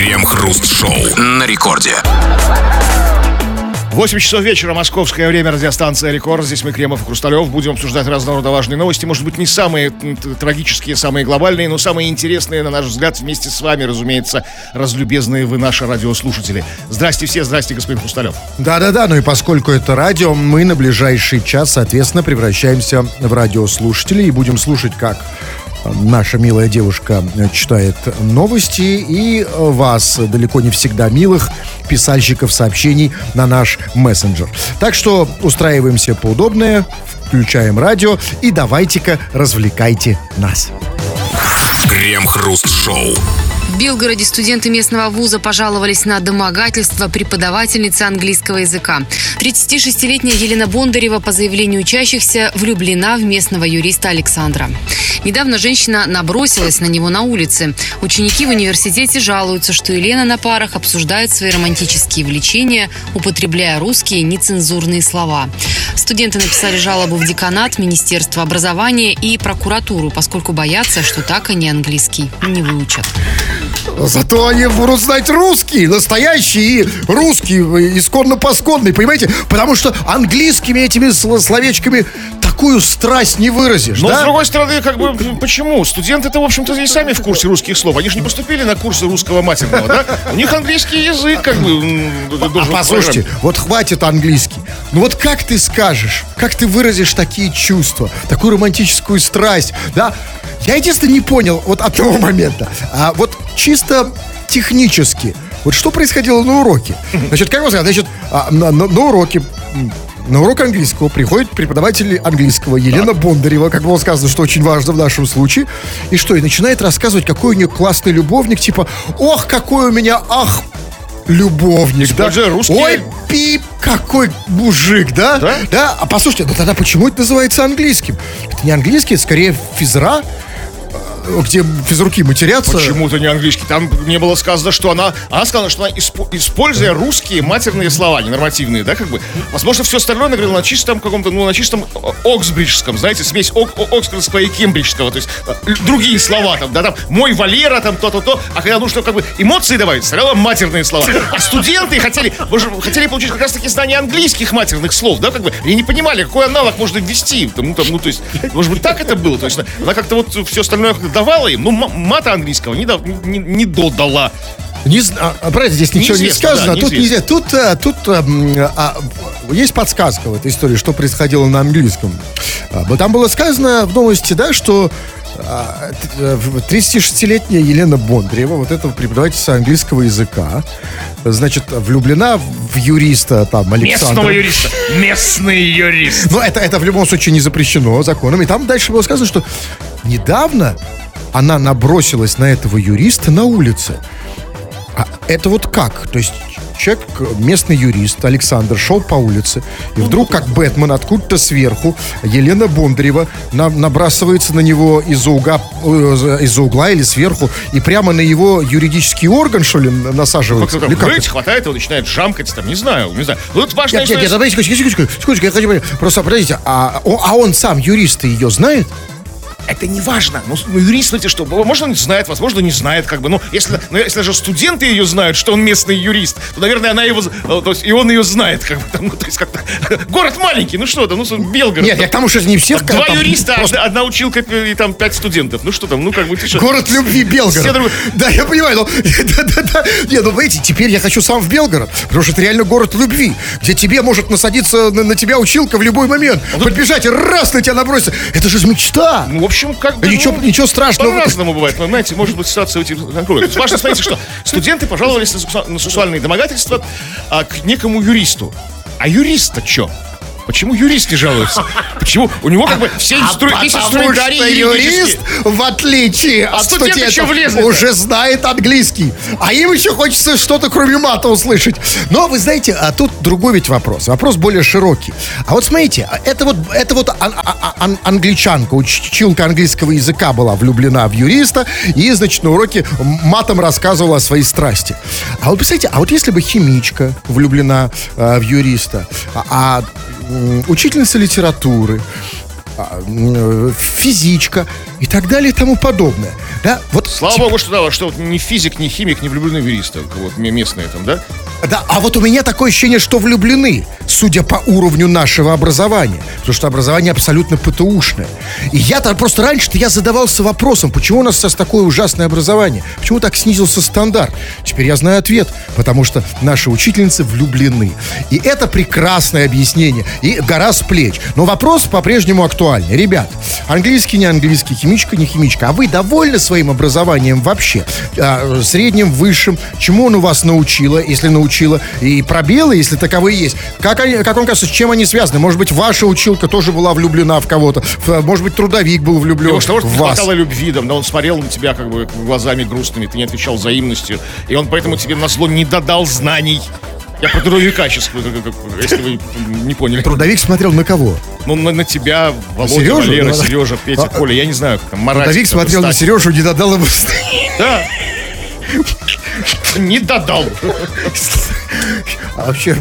Крем-хруст-шоу на рекорде. 8 часов вечера, московское время, радиостанция «Рекорд». Здесь мы, Кремов и Хрусталев, будем обсуждать разного рода важные новости. Может быть, не самые трагические, самые глобальные, но самые интересные, на наш взгляд, вместе с вами, разумеется, разлюбезные вы наши радиослушатели. Здрасте все, здрасте, господин Хрусталев. Да-да-да, ну и поскольку это радио, мы на ближайший час, соответственно, превращаемся в радиослушателей и будем слушать, как наша милая девушка читает новости и вас, далеко не всегда милых, писальщиков сообщений на наш мессенджер. Так что устраиваемся поудобнее, включаем радио и давайте-ка развлекайте нас. Крем-хруст-шоу. В Белгороде студенты местного вуза пожаловались на домогательство преподавательницы английского языка. 36-летняя Елена Бондарева по заявлению учащихся влюблена в местного юриста Александра. Недавно женщина набросилась на него на улице. Ученики в университете жалуются, что Елена на парах обсуждает свои романтические влечения, употребляя русские нецензурные слова. Студенты написали жалобу в деканат, Министерство образования и прокуратуру, поскольку боятся, что так они английский не выучат. Зато они будут знать русский, настоящий и русский, исконно-посконный, понимаете? Потому что английскими этими словечками такую страсть не выразишь, Но, да? с другой стороны, как бы, почему? Студенты-то, в общем-то, и сами в курсе русских слов. Они же не поступили на курсы русского матерного, да? У них английский язык, как бы, А послушайте, вот хватит английский. Ну вот как ты скажешь, как ты выразишь такие чувства, такую романтическую страсть, да? Я единственное не понял вот от того момента. А вот чисто технически, вот что происходило на уроке? Значит, как вы сказали, значит, а, на, на- на уроке на урок английского приходит преподаватель английского Елена Бондарева, как было сказано, что очень важно в нашем случае. И что, и начинает рассказывать, какой у нее классный любовник, типа, ох, какой у меня, ах, любовник, да? Используя русские- Ой, пип, какой мужик, да? Да? А послушайте, ну тогда почему это называется английским? Это не английский, это скорее физра, где физруки матерятся. Почему-то не английский. Там не было сказано, что она... Она сказала, что она, испо- используя русские матерные слова, ненормативные, да, как бы. Возможно, все остальное она говорила на чистом каком-то, ну, на чистом о- оксбриджском, знаете, смесь ок- оксфордского и кембриджского. То есть э, другие слова там, да, там, мой Валера, там, то-то-то. А когда нужно как бы эмоции добавить, сначала матерные слова. А студенты хотели, вы же хотели получить как раз-таки знание английских матерных слов, да, как бы. И не понимали, какой аналог можно ввести. Там, ну, там, ну, то есть, может быть, так это было. То есть, она как-то вот все остальное давала им, ну, мата английского не, дав- не, не додала. Не а, правильно, здесь ничего не Неизвестно, сказано. да, тут неизвестно. нельзя. Тут, а, тут а, м, а, есть подсказка в этой истории, что происходило на английском. А, Там было сказано в новости, да, что а, т- э, 36-летняя Елена Бондарева, вот этого преподавательница английского языка, значит, влюблена в юриста там Александра. Местного юриста. Местный юрист. Но это, это в любом случае не запрещено законом. И там дальше было сказано, что недавно она набросилась на этого юриста на улице. А это вот как? То есть человек, местный юрист Александр, шел по улице, и вдруг, как Бэтмен, откуда-то сверху, Елена Бондарева на- набрасывается на него из-за угла, э, из-за угла или сверху, и прямо на его юридический орган, что ли, насаживается? Или там как быть, хватает его, начинает жамкать, там, не знаю, не знаю. Ну, тут важная Нет, нет, история. нет, подождите, секундочку, секундочку, секундочку, я хочу понять. Просто, подождите, а, а он сам, юрист, ее знает? Это не важно. Ну, ну, юрист, смотрите, что, возможно, он знает, возможно, не знает, как бы. Ну, если, ну, если же студенты ее знают, что он местный юрист, то, наверное, она его, э, то есть, и он ее знает, как бы, там, ну, то есть, как-то, город маленький, ну что там, ну, Белгород. Нет, я к тому, что не всех... Два там юриста, просто одна, одна училка и там пять студентов. Ну что там, ну как бы что? Город любви Белгород. Да, я понимаю, но... Да-да-да. Не, ну, видите, теперь я хочу сам в Белгород, потому что это реально город любви, где тебе может насадиться на, на тебя училка в любой момент, подбежать и раз на тебя наброситься. Это же мечта. Ну, в общем, как бы... Ничего- ну, ничего страшного. По-разному бывает. Вы знаете, может быть, ситуация выйти на кровь. То есть Важно, смотрите, что студенты пожаловались на сексуальные домогательства а, к некому юристу. А юрист-то что? Почему юрист не жалуется? Почему? У него как бы все А что инструментарий юрист, в отличие от студент студентов, уже знает английский. А им еще хочется что-то кроме мата услышать. Но вы знаете, а тут другой ведь вопрос. Вопрос более широкий. А вот смотрите, а это вот, это вот ан- а- ан- англичанка, училка английского языка была влюблена в юриста и, значит, на уроке матом рассказывала о своей страсти. А вот представляете, а вот если бы химичка влюблена э, в юриста, а, а, учительница литературы, физичка и так далее и тому подобное. Да, вот Слава богу, что, да, что вот ни физик, ни химик, ни влюбленный в юриста, вот местные там, да? Да, а вот у меня такое ощущение, что влюблены, судя по уровню нашего образования. Потому что образование абсолютно ПТУшное. И я-то просто раньше-то я задавался вопросом, почему у нас сейчас такое ужасное образование? Почему так снизился стандарт? Теперь я знаю ответ. Потому что наши учительницы влюблены. И это прекрасное объяснение. И гора с плеч. Но вопрос по-прежнему актуальный. Ребят, английский, не английский, химичка, не химичка. А вы довольны своим образованием вообще? А, средним, высшим? Чему он у вас научила, если научила? И пробелы, если таковые есть. Как, они, как вам кажется, с чем они связаны? Может быть, ваша училка тоже была влюблена в кого-то? Может быть, трудовик был влюблен Потому что, может, в вас? хватало любви, да, но он смотрел на тебя как бы глазами грустными, ты не отвечал взаимностью, и он поэтому тебе на зло не додал знаний. Я про трудовика сейчас, если вы не поняли. Трудовик смотрел на кого? Ну, на, на тебя, Володя, Сережу? Валера, Ну. Сережа, Петя, А, Коля, я не знаю, как там, Маратик. Трудовик смотрел на. Сережу, не додал ему... Да. Не додал. А вообще,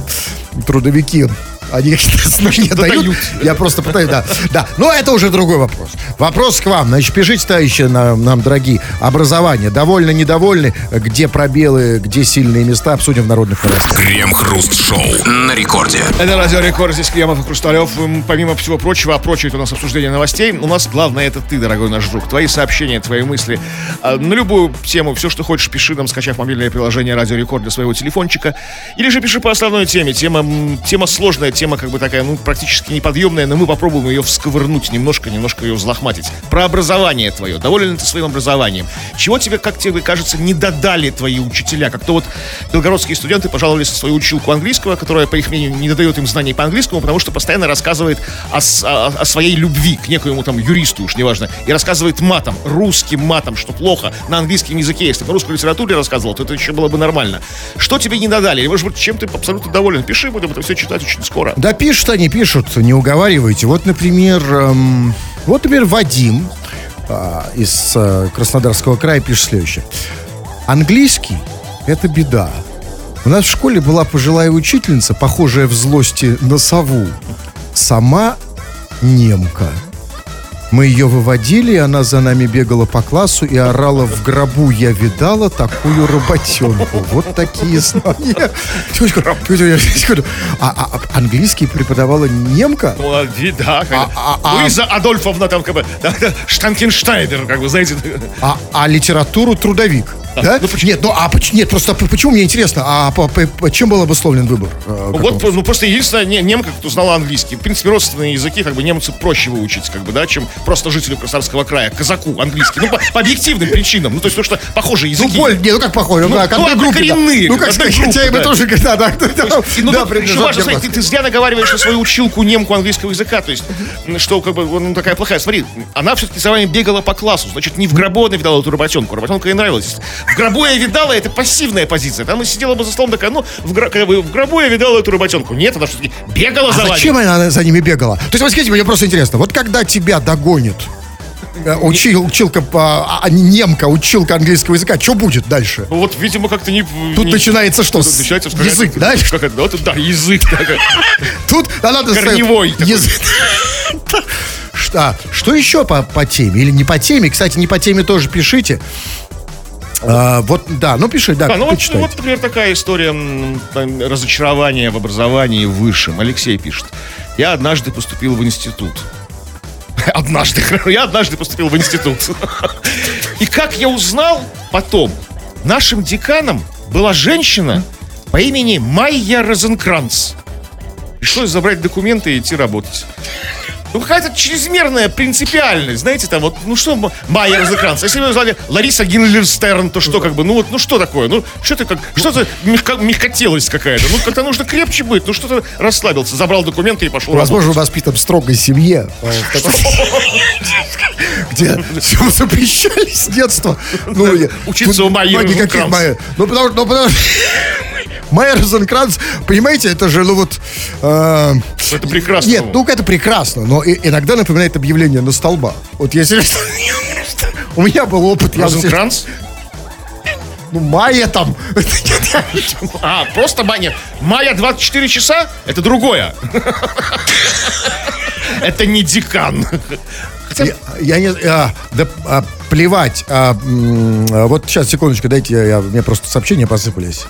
трудовики, они какие-то знания дают. дают. Я просто пытаюсь, да. Да, но это уже другой вопрос. Вопрос к вам. Значит, пишите, товарищи, нам, нам, дорогие, образование. Довольны, недовольны? Где пробелы, где сильные места? Обсудим в народных новостях. Крем-хруст-шоу на рекорде. Это Радио Рекорд, здесь Кремов и Хрусталев. Помимо всего прочего, а прочее это у нас обсуждение новостей. У нас главное это ты, дорогой наш друг. Твои сообщения, твои мысли. А, На любую тему, все, что хочешь, пиши нам, скачав мобильное приложение Радио Рекорд для своего телефончика. Или же пиши по основной теме. Тема, тема сложная, тема как бы такая, ну, практически неподъемная, но мы попробуем ее всковырнуть немножко, немножко ее взлохматить. Про образование твое. Доволен ли ты своим образованием? Чего тебе, как тебе кажется, не додали твои учителя? Как-то вот белгородские студенты пожаловались на свою училку английского, которая, по их мнению, не додает им знаний по английскому, потому что постоянно рассказывает о, о- о своей любви к некоему там юристу, уж неважно, и рассказывает матом, русским матом, что плохо на английском языке. Если бы русской литературе рассказывал, то это еще было бы нормально. Что тебе не додали? Или, может быть, чем ты абсолютно доволен? Пиши, будем это все читать очень скоро. Да пишут они, пишут, не уговаривайте. Вот, например, эм, вот, например, Вадим а, из э, Краснодарского края пишет следующее. Английский – это беда. У нас в школе была пожилая учительница, похожая в злости на сову. Сама немка. Мы ее выводили, и она за нами бегала по классу и орала в гробу. Я видала такую работенку. Вот такие знания. А, а- а английский преподавала немка? Ну, да, А- а- а- Луиза Адольфовна там как бы, Штанкенштайдер, как бы, знаете. А, а литературу трудовик? Да? ну почему? Нет, ну а поч- нет, просто почему мне интересно, а по, по- чем был обусловлен выбор? э, Вот, ну, просто единственное, не- немка, кто знала английский. В принципе, родственные языки, как бы, немцу проще выучить, как бы, да, чем просто жителю Краснодарского края, казаку английский. Ну, по, по объективным причинам. Ну, то есть, потому что похожие Ну, языки. боль, не, ну как похоже, ну, Ну, как, ну, одной группе, да. однокоренные, Ну, как сказать, хотя и группы, мы да. тоже, да, да, да, да, ну, да, еще важно, смотри, ты, ты зря наговариваешь на свою училку немку английского языка, то есть, что как бы ну, такая плохая. Смотри, она все-таки за вами бегала по классу, значит, не в гробу она видала эту работенку, работенка ей нравилась. В гробу я видала, это пассивная позиция. Там она сидела бы за столом такая, ну, в, гро- в гробу я видала эту работенку. Нет, она все-таки бегала А за зачем вами. она за ними бегала? То есть, вот скажите, мне просто интересно, вот когда тебя догонит э, учил, училка, по- а, немка, училка английского языка, что будет дальше? Ну, Вот, видимо, как-то не... Тут не- начинается что? Тут начинается язык, да? Как это? Вот, да, язык. Тут а надо Корневой язык. Что, что еще по, по теме? Или не по теме? Кстати, не по теме тоже пишите. А, вот, да, ну пиши, да, Да, ну вот, вот, например, такая история там, разочарования в образовании высшем. Алексей пишет. Я однажды поступил в институт. Однажды. Я однажды поступил в институт. И как я узнал потом, нашим деканом была женщина по имени Майя Розенкранц. Пришлось забрать документы и идти работать. Ну, какая-то чрезмерная принципиальность, знаете, там вот, ну что М- Майя Розенкранц? Если бы звали Лариса Гинлерстерн, то что, как бы, ну вот, ну что такое? Ну, что ты как, что то мягко, мягкотелость какая-то? Ну, как-то нужно крепче быть, ну что-то расслабился, забрал документы и пошел Возможно, воспитан в строгой семье. э, Где все запрещали с детства. Ну, Учиться у Майи ну, Розенкранц. Ну, потому ну, потому Майя Розенкранц, понимаете, это же, ну вот... э, Это прекрасно. Нет, ну это прекрасно, но и- иногда напоминает объявление на столба. Вот если... У меня был опыт. Розенкранц? Ну, Майя там. А, просто Майя. Майя 24 часа? Это другое. Это не декан. Я, я не... а, да а, плевать. А, а, вот сейчас, секундочку, дайте, я, меня просто сообщения посыпались.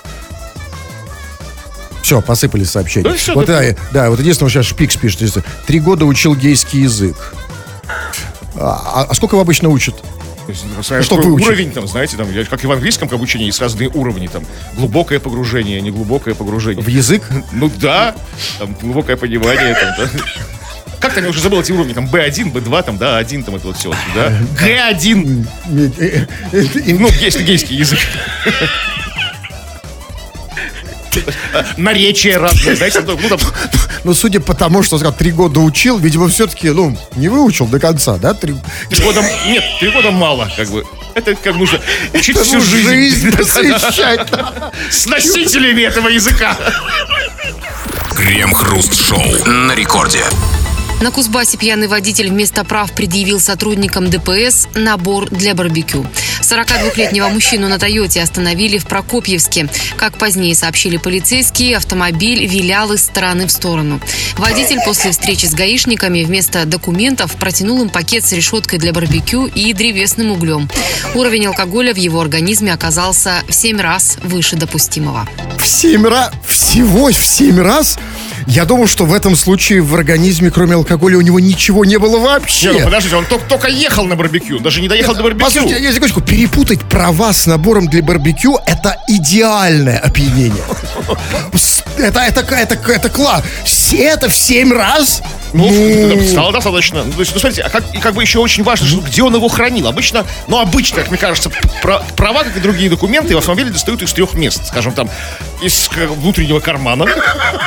Все, посыпались сообщения. Да всё, вот, да. да, вот единственное, сейчас Шпикс пишет. Три года учил гейский язык. А, а сколько вы обычно учат? есть, ну, что выучить? уровень там, знаете, там, как и в английском как обучении, есть разные уровни, там, глубокое погружение, неглубокое погружение. В язык? Ну да, там, глубокое понимание, там, да. Как там, я уже забыл эти уровни, там, B1, B2, там, да, 1, там, это вот все, да. G1, ну, гейский, гейский язык. Наречия разные, знаете, ну, там, Ну, судя по тому, что сказал, три года учил, видимо, все-таки, ну, не выучил до конца, да? Три... три года, нет, три года мало, как бы. Это как нужно учить всю Ну, жизнь. жизнь посвящать. С носителями этого языка. Крем-хруст-шоу на рекорде. На Кузбассе пьяный водитель вместо прав предъявил сотрудникам ДПС набор для барбекю. 42-летнего мужчину на Тойоте остановили в Прокопьевске. Как позднее сообщили полицейские, автомобиль вилял из стороны в сторону. Водитель после встречи с гаишниками вместо документов протянул им пакет с решеткой для барбекю и древесным углем. Уровень алкоголя в его организме оказался в 7 раз выше допустимого. В семь раз, всего в семь раз? Я думал, что в этом случае в организме, кроме алкоголя, у него ничего не было вообще. Не, ну подождите, он только, только ехал на барбекю, даже не доехал до барбекю. Послушайте, я секундочку, перепутать права с набором для барбекю – это идеальное опьянение. С- Это, это, это, это класс. Все это в семь раз? Ну, стало достаточно. Ну, то есть, ну, смотрите, а как, и как бы еще очень важно, что где он его хранил. Обычно, ну, обычно, как мне кажется, про- права, как и другие документы, в автомобиле достают из трех мест. Скажем, там, из к- внутреннего кармана,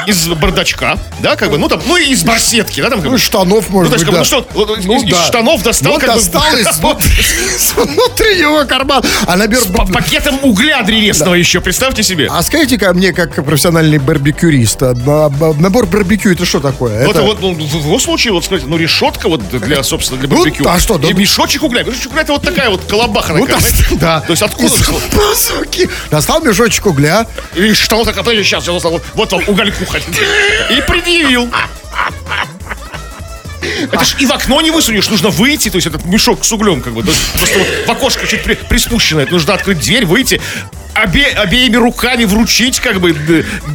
из бардачка, да, как бы, ну, там, ну, и из барсетки, да, там, как Ну, бы. из штанов, Ну, может то есть, быть, как бы, да. ну, что, из, Ну, из да. штанов достал, Ну, как бы, достал из, внут- из внутреннего кармана. А набор... по пакетом угля древесного еще, представьте себе. А скажите-ка мне, как профессиональный барбекюрист, набор барбекю это что такое? Вот, вот, ну, в его случае, вот, смотрите, ну, решетка вот для, собственно, для Ну, барбекю. а что, да, И ну- мешочек угля. Мешочек угля, это вот такая вот колобаха Ну, такая, да, знаете? да. То есть откуда? Пазухи. Достал мешочек угля. И что так, а сейчас, сейчас, вот, вот вам угольку хоть. И предъявил. Это ж и в окно не высунешь, нужно выйти, то есть этот мешок с углем, как бы, просто вот в окошко чуть при, приспущено, это нужно открыть дверь, выйти, обе, обеими руками вручить, как бы,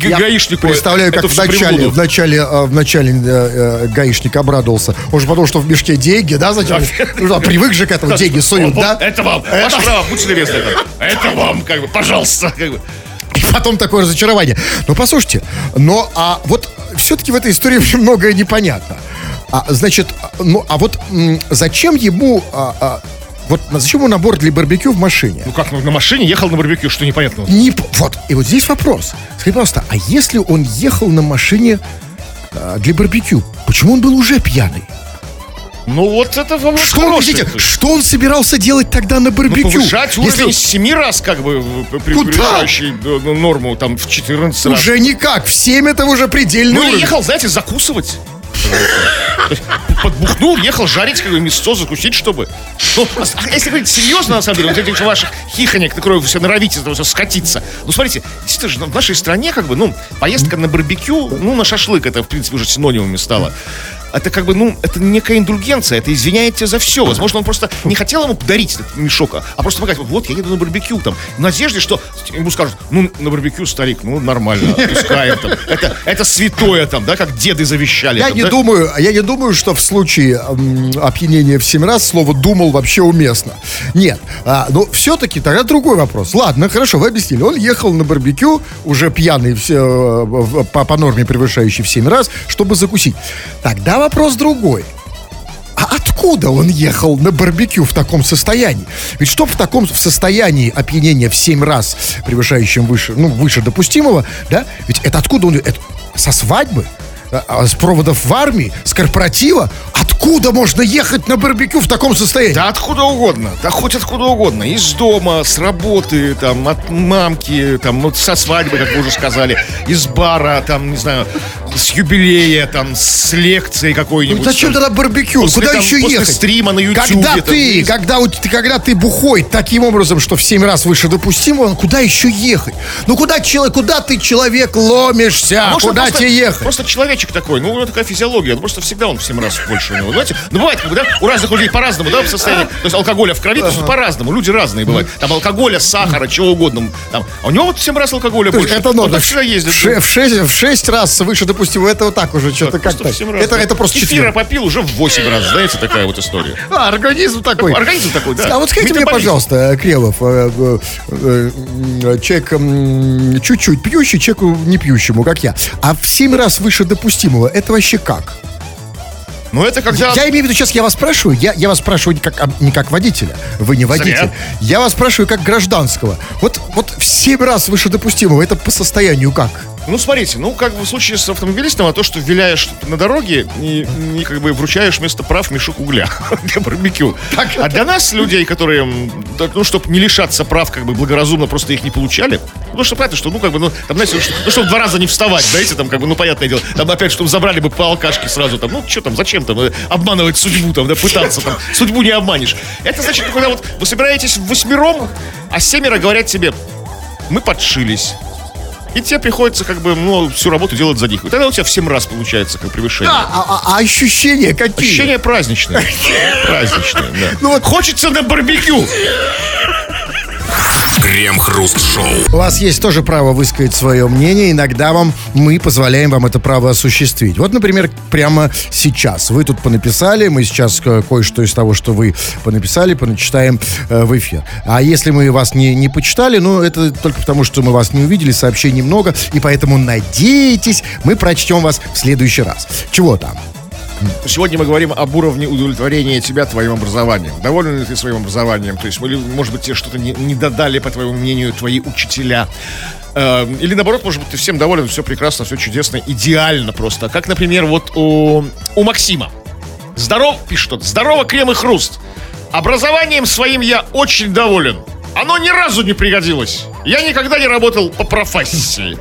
Я гаишнику. Представляю, как эту в всю начале, приблуду. в начале, э, в начале э, э, гаишник обрадовался. Он же потому что в мешке деньги, да, зачем? Ну, да, привык же к этому, деньги суют, да? Это вам, ваше право, будьте любезны. Это, это вам, как бы, пожалуйста, как бы. И потом такое разочарование. Ну, послушайте, но а вот все-таки в этой истории очень многое непонятно. А, значит, ну, а вот зачем ему... а, а, вот зачем ему набор для барбекю в машине? Ну как, ну, на машине ехал на барбекю, что непонятно? Не, вот, и вот здесь вопрос. Скажи, пожалуйста, а если он ехал на машине а, для барбекю, почему он был уже пьяный? Ну вот это вопрос Что, хороший. подождите, что он собирался делать тогда на Ну, барбекю? повышать Если уровень 7 раз, как бы, превышающий э, ну, норму, там, в 14 раз. Уже никак, в 7 это уже предельный Ну, уровень. ехал, знаете, закусывать. Подбухнул, ехал жарить как бы мясо, закусить, чтобы. Ну, если говорить серьезно, на самом деле, вот этих ваших хихонек, которые вы все норовите всё скатиться. Ну, смотрите, действительно же, в нашей стране, как бы, ну, поездка на барбекю, ну, на шашлык, это, в принципе, уже синонимами стало. Это как бы, ну, это некая индульгенция, это извиняет тебя за все. Возможно, он просто не хотел ему подарить этот мешок, а- а просто показать, вот, я еду на барбекю, там, в надежде, что ему скажут, ну, на барбекю, старик, ну, нормально, отпускаем, там. Это, это святое, там, да, как деды завещали. Я там, не да? думаю, я не думаю, что в случае м, опьянения в 7 раз слово «думал» вообще уместно. Нет. А, но все-таки тогда другой вопрос. Ладно, хорошо, вы объяснили. Он ехал на барбекю, уже пьяный все, э, по, по норме превышающий в 7 раз, чтобы закусить. Тогда вопрос другой. А откуда он ехал на барбекю в таком состоянии? Ведь чтобы в таком в состоянии опьянения в 7 раз превышающем выше, ну, выше допустимого, да? Ведь это откуда он? Это со свадьбы? А, а, С проводов в армии? С корпоратива? Откуда можно ехать на барбекю в таком состоянии? Да откуда угодно, да хоть откуда угодно. Из дома, с работы, там, от мамки, там, вот со свадьбы, как вы уже сказали, из бара, там, не знаю, с юбилея, там, с лекцией какой-нибудь. Ну, зачем там. тогда барбекю? После, Куда там, еще после ехать? стрима на Ютубе. Когда там, ты, ну, когда, ты- когда ты бухой таким образом, что в 7 раз выше допустимого, куда еще ехать? Ну куда, человек, куда ты, человек, ломишься? А куда тебе ехать? Просто человечек такой, ну, у него такая физиология, ну, просто всегда он в 7 раз больше у него, знаете? Ну, бывает, как бы, да, у разных людей по-разному, да, в состоянии, то есть алкоголя в крови, то есть по-разному, люди разные бывают. Там алкоголя, сахара, чего угодно, там, а у него вот в 7 раз алкоголя больше. это Он норма. всегда ездит. В, ше- в шесть, в шесть раз выше допустимого, это вот так уже что-то как-то. в 7 раз. Это, это просто Кефира попил уже в 8 раз, знаете, такая вот история. А, организм такой. Организм такой, да. А вот скажите мне, пожалуйста, э, э, э, м, человек чуть-чуть пьющий, человеку не пьющему, как я. А в 7 раз выше допустимого, это вообще как? Ну, это когда... Я имею в виду, сейчас я вас спрашиваю, я, я вас спрашиваю не как, а, не как водителя, вы не водитель. Зря. Я вас спрашиваю как гражданского. Вот, вот в 7 раз выше допустимого, это по состоянию как? Ну, смотрите, ну, как бы в случае с автомобилистом, а то, что виляешь на дороге и, и как бы вручаешь вместо прав мешок угля для барбекю. А для нас, людей, которые, ну, чтобы не лишаться прав, как бы благоразумно просто их не получали, потому что понятно, что, ну, как бы, ну, там, знаете, ну, чтобы два раза не вставать, знаете, там, как бы, ну, понятное дело, там, опять, чтобы забрали бы по алкашке сразу, там, ну, что там, зачем там, э, обманывать судьбу, там, да, пытаться, там, судьбу не обманешь. Это значит, когда вот вы собираетесь в восьмером, а семеро говорят тебе, мы подшились. И тебе приходится как бы, ну, всю работу делать за них. И тогда у тебя в 7 раз получается как превышение. А, а- а ощущения какие? Ощущение праздничное. Праздничное, да. Ну вот Хочется на барбекю. Крем-хруст-шоу. У вас есть тоже право высказать свое мнение. Иногда вам мы позволяем вам это право осуществить. Вот, например, прямо сейчас. Вы тут понаписали, мы сейчас кое-что из того, что вы понаписали, поначитаем э, в эфир. А если мы вас не, не почитали, ну, это только потому, что мы вас не увидели, сообщений много, и поэтому надейтесь, мы прочтем вас в следующий раз. Чего там? Сегодня мы говорим об уровне удовлетворения тебя твоим образованием. Доволен ли ты своим образованием? То есть, может быть, тебе что-то не, не додали, по твоему мнению, твои учителя. Э, Или наоборот, может быть, ты всем доволен, все прекрасно, все чудесно, идеально просто. Как, например, вот у, у Максима. Здоров, пишет он, здорово, крем и хруст. Образованием своим я очень доволен. Оно ни разу не пригодилось. Я никогда не работал по профессии.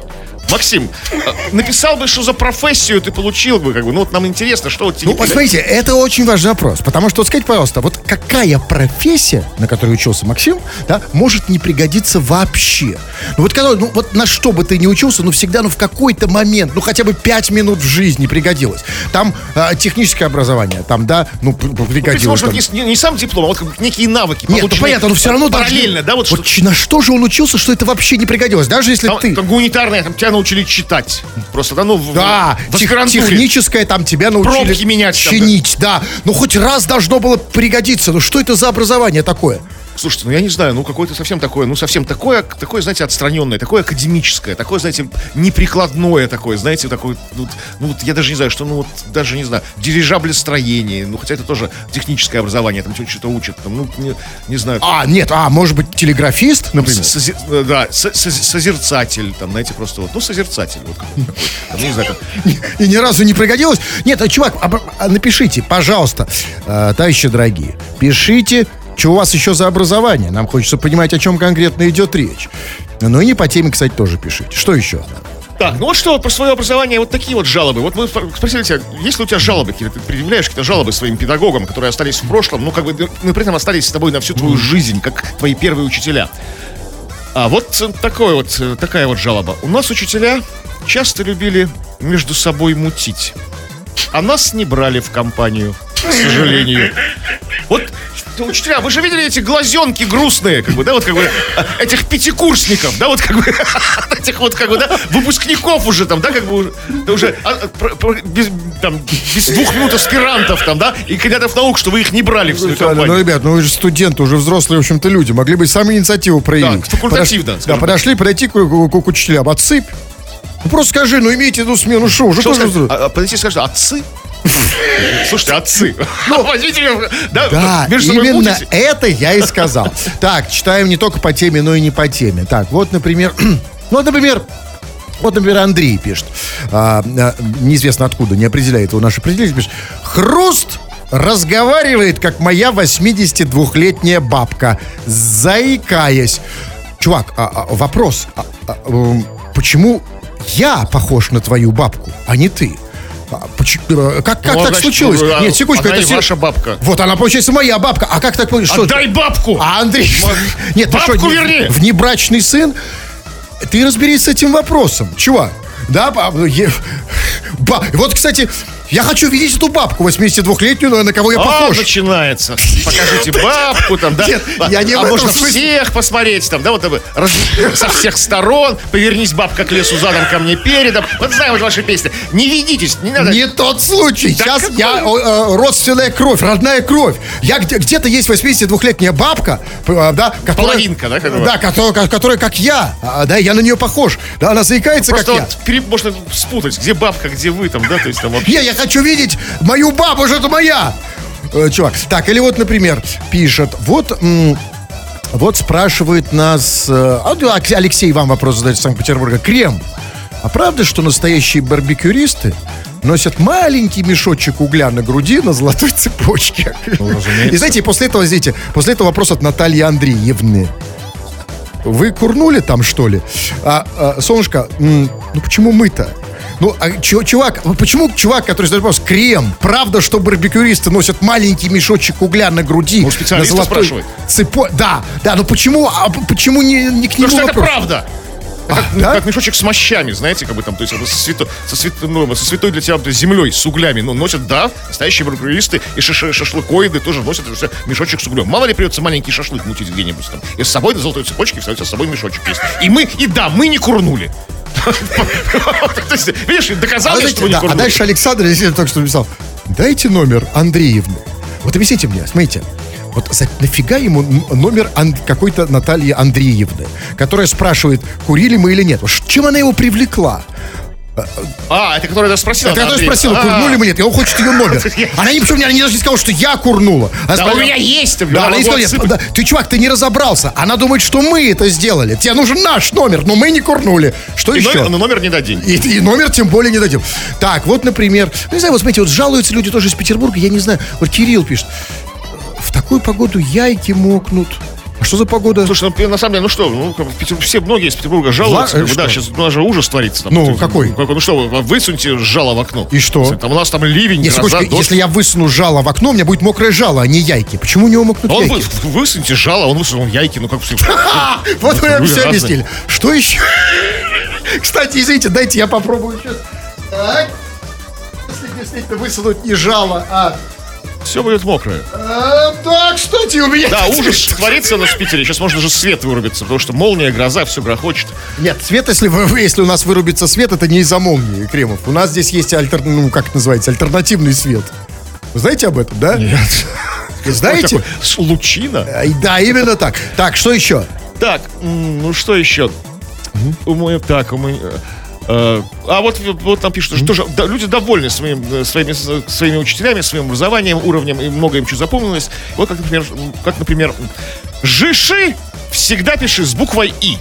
Максим, э, написал бы, что за профессию ты получил бы, как бы, ну вот нам интересно, что вот тебе... Ну, вот смотрите, это очень важный вопрос. Потому что, вот скажите, пожалуйста, вот какая профессия, на которой учился Максим, да, может не пригодиться вообще? Ну, вот, когда, ну, вот на что бы ты ни учился, ну, всегда, ну, в какой-то момент, ну, хотя бы пять минут в жизни пригодилось. Там а, техническое образование, там, да, ну, п- п- То есть, пригодилось. может, там. не, не- не сам диплом, а вот как некие навыки. Нет, ну полученные понятно, но все равно Параллельно, да, вот, вот что на что же он учился, что это вообще не пригодилось? Даже если там, ты... там гуманитарное, там тебя научили читать. Просто, да, ну, в, Да, в тех- аспирантуре. техническое там тебя научили Пробки менять там, да. чинить, да. Ну хоть раз должно было пригодиться. Ну что это за образование такое? Слушайте, ну я не знаю, ну какое-то совсем такое, ну совсем такое, такое, знаете, отстраненное, такое академическое, такое, знаете, неприкладное такое, знаете, такое, ну, ну вот я даже не знаю, что, ну вот, даже не знаю, дирижаблестроение, ну хотя это тоже техническое образование, там что-то учат, там, ну, не, не знаю. А, нет, а, может быть, телеграфист, например? Сози- э, да, со- со- созерцатель, там, знаете, просто вот, ну, созерцатель, вот какой-то такой, там, не знаю, И ни разу не пригодилось? Нет, а, чувак, а, напишите, пожалуйста, э, товарищи дорогие, пишите, что у вас еще за образование. Нам хочется понимать, о чем конкретно идет речь. Ну и не по теме, кстати, тоже пишите. Что еще? Так, ну вот что, про свое образование, вот такие вот жалобы. Вот мы спросили тебя, есть ли у тебя жалобы, какие-то, ты предъявляешь какие-то жалобы своим педагогам, которые остались в прошлом, ну, как бы, ну, при этом остались с тобой на всю твою жизнь, как твои первые учителя. А вот такой вот, такая вот жалоба. У нас учителя часто любили между собой мутить, а нас не брали в компанию, к сожалению. Вот учителя, вы же видели эти глазенки грустные, как бы, да, вот как бы этих пятикурсников, да, вот как бы этих вот как бы, да, выпускников уже там, да, как бы уже, да, уже а, про- про- без, там, без двух минут аспирантов там, да, и кандидатов наук, что вы их не брали в свою Ну, компанию. ребят, ну вы же студенты, уже взрослые, в общем-то, люди. Могли бы сами инициативу проявить. Да, факультативно, Подош- Да, подошли, подойти к, к- к учителям. Отсыпь. Ну просто скажи, ну имейте ну смену, что, уже Что взрослый. А, а, Подойти и скажешь, отцы? Слушайте, отцы. Ну, возьмите меня, да, Да, именно это я и сказал. Так, читаем не только по теме, но и не по теме. Так, вот, например, ну, вот, например, вот, например, Андрей пишет, а, а, неизвестно откуда, не определяет его наш определитель, пишет, хруст разговаривает, как моя 82-летняя бабка, заикаясь. Чувак, а- а, вопрос, а- а, почему я похож на твою бабку, а не ты. А, поч- э, Как, как Ну, а так значит, случилось? ну, а Нет, секундочку, это и се- ваша бабка. Вот она, получается, моя бабка. А как так получилось? Что- Отдай бабку! А Андрей... Нет, ты Бабку что, не- верни! внебрачный сын? Ты разберись с этим вопросом. Чувак, да, е- ба- Вот, кстати, я хочу видеть эту бабку 82-летнюю, но на кого я А, похож. начинается. Покажите бабку там, да? Нет, я не а в можно смысле. всех посмотреть там, да, вот раз- со всех сторон. Повернись, бабка, к лесу задом, ко мне передом. Вот знаем вот ваши песни. Не ведитесь, не надо. Не тот случай. Да Сейчас какой? я э, родственная кровь, родная кровь. Я где- где-то есть 82-летняя бабка, а, да, которая, Половинка, да, как да, которая, которая как я, а, да, я на нее похож, да, она заикается Просто как я. вот пере- можно спутать, где бабка, где вы там, да, то есть там вообще. Не, я хочу видеть мою бабу, что это моя. Э, чувак, так, или вот, например, пишет, вот... вот спрашивает нас... э, а, Алексей вам вопрос задает из Санкт-Петербурга. Крем. А правда, что настоящие барбекюристы носят маленький мешочек угля на груди на золотой цепочке? И знаете, после этого, знаете, после этого вопрос от Натальи Андреевны. Вы курнули там, что ли? А, а, солнышко, ну почему мы-то? Ну, а чё- чувак, ну почему чувак, который задает вопрос, крем, правда, что барбекюристы носят маленький мешочек угля на груди? Может, специалиста на спрашивает? цепо... Да, да, но почему, а почему не, не к нему Потому что это вопрос? правда. А, Как, да? как мешочек с мощами, знаете, как бы там, то есть свято- со, свято- ну, со святой для тебя землей, с углями, ну, носят, да, настоящие барбекюристы и шиш- шашлыкоиды тоже носят всё мешочек с углем. Мало ли придется маленький шашлык мутить где-нибудь там. И с собой на золотой цепочке, кстати, с собой мешочек есть. И мы, и да, мы не курнули. То есть, Видишь, А, доказали, знаете, что не а курнули. дальше Александр действительно только что написал, дайте номер Андреевны. Вот объясните мне, смотрите, вот за- нафига ему номер Ан- какой-то Натальи Андреевны, которая спрашивает, курили мы или нет. Чем она его привлекла? А, это которая спросила. Это да, я тоже Андрей? спросила, А, курнули мы нет, и он хочет ее номер. Она не, она не даже не сказала, что я курнула. Она Да у меня есть, Да, она не сказала, ты, чувак, ты не разобрался. Она думает, что мы это сделали. Тебе нужен наш номер, но мы не курнули. Что И еще? номер, но номер не дадим. И, и номер тем более не дадим. Так, вот, например, ну, не знаю, вот смотрите, вот жалуются люди тоже из Петербурга, я не знаю. Вот Кирилл пишет, такую погоду яйки мокнут. А что за погода? Слушай, ну, на самом деле, ну что, ну, все, многие из Петербурга жалуются, Ла- как бы, э, да, сейчас у нас же ужас творится. Там, Ну, есть, какой? ну, что, вы высуньте жало в окно. И что? Там у нас там ливень, Нет, гроза, секундочку, если я высуну жало в окно, у меня будет мокрое жало, а не яйки. Почему у него мокнут А Он яйки? вы, высуньте жало, он высунул яйки, ну как все. А, вот вы все объяснили. Что еще? Кстати, извините, дайте я попробую сейчас. Так. Если действительно высунуть не жало, а... Все будет мокрое. а, Так, кстати, у меня... Да, ужас творится у нас в Питере. Сейчас можно же свет вырубиться, потому что молния, гроза, все грохочет. Нет, свет, если, вы- если у нас вырубится свет, это не из-за молнии, Кремов. У нас здесь есть, альтер... ну, как это называется, альтернативный свет. Вы знаете об этом, да? Нет. Знаете? Лучина. Э, Да, именно так. Так, что еще? Так, ну что еще? Так, у э, а вот, вот там пишут, что тоже да, люди довольны своим, э, своими, своими учителями, своим образованием, уровнем, и много им что запомнилось. Вот как, например, как, например, «Жиши всегда пиши с буквой «и».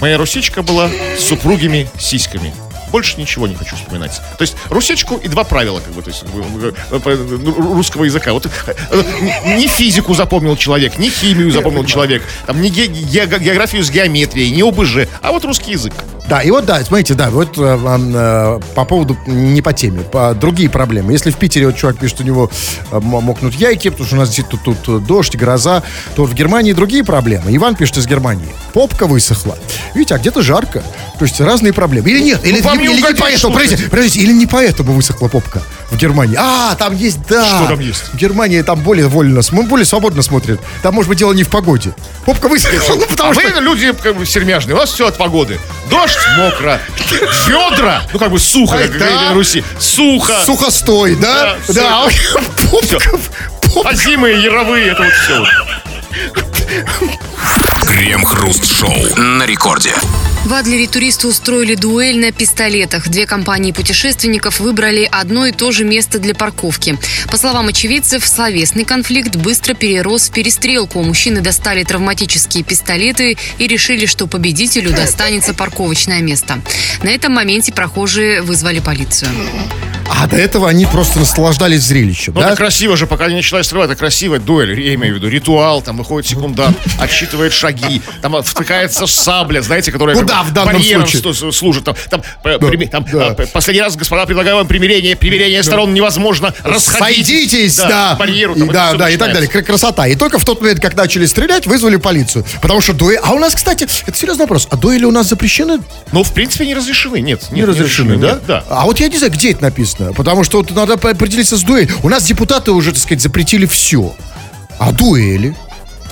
Моя русичка была с супругими сиськами. Больше ничего не хочу вспоминать. То есть русечку и два правила, как бы, то есть э, э, э, ну, русского языка. Вот э, э, не физику запомнил человек, не химию запомнил человек, там не ге- ге- географию с геометрией, не ОБЖ, а вот русский язык. Да, и вот, да, смотрите, да, вот э, э, по поводу, не по теме, по другие проблемы. Если в Питере вот чувак пишет, у него э, мокнут яйки, потому что у нас здесь тут, тут э, дождь, гроза, то в Германии другие проблемы. Иван пишет из Германии. Попка высохла. Видите, а где-то жарко. То есть разные проблемы. Или нет, или, вам не или не поэтому, подождите, подождите, или не поэтому высохла попка в Германии. А, там есть, да. Что там есть? В Германии там более вольно, более свободно смотрят. Там, может быть, дело не в погоде. Попка высохла, ну, потому А что... вы люди как бы сермяжные, у вас все от погоды. Дождь мокро, ведра, ну как бы сухо, Ай, как да. говорили на Руси, сухо, Сухостой, да? Да, Да, попка. а зимы яровые, это вот все. Крем-хруст-шоу на рекорде. В Адлере туристы устроили дуэль на пистолетах. Две компании путешественников выбрали одно и то же место для парковки. По словам очевидцев, словесный конфликт быстро перерос в перестрелку. Мужчины достали травматические пистолеты и решили, что победителю достанется парковочное место. На этом моменте прохожие вызвали полицию. А до этого они просто наслаждались зрелищем, Ну, да? это красиво же, пока не началась стрелять, это красивая дуэль, я имею в виду, ритуал, там выходит секундант, отсчитывает шаги, там втыкается сабля, знаете, которая Ну как да, в данном барьером случае. служит, там, там, э, прими- там, да. э, последний раз, господа, предлагаю вам примирение, примирение сторон невозможно, расходитесь. Сойдитесь, да. барьеру, и, там, это да, да, и так далее. Кр- Красота. И только в тот момент, как начали стрелять, вызвали полицию. Потому что дуэль... А у нас, кстати, это серьезный вопрос. А дуэли у нас запрещены? Ну, в принципе, не разрешены, нет. Не разрешены, да? нет, да. А вот я не знаю, где это написано. Потому что вот надо определиться с дуэлью. У нас депутаты уже, так сказать, запретили все. А дуэли?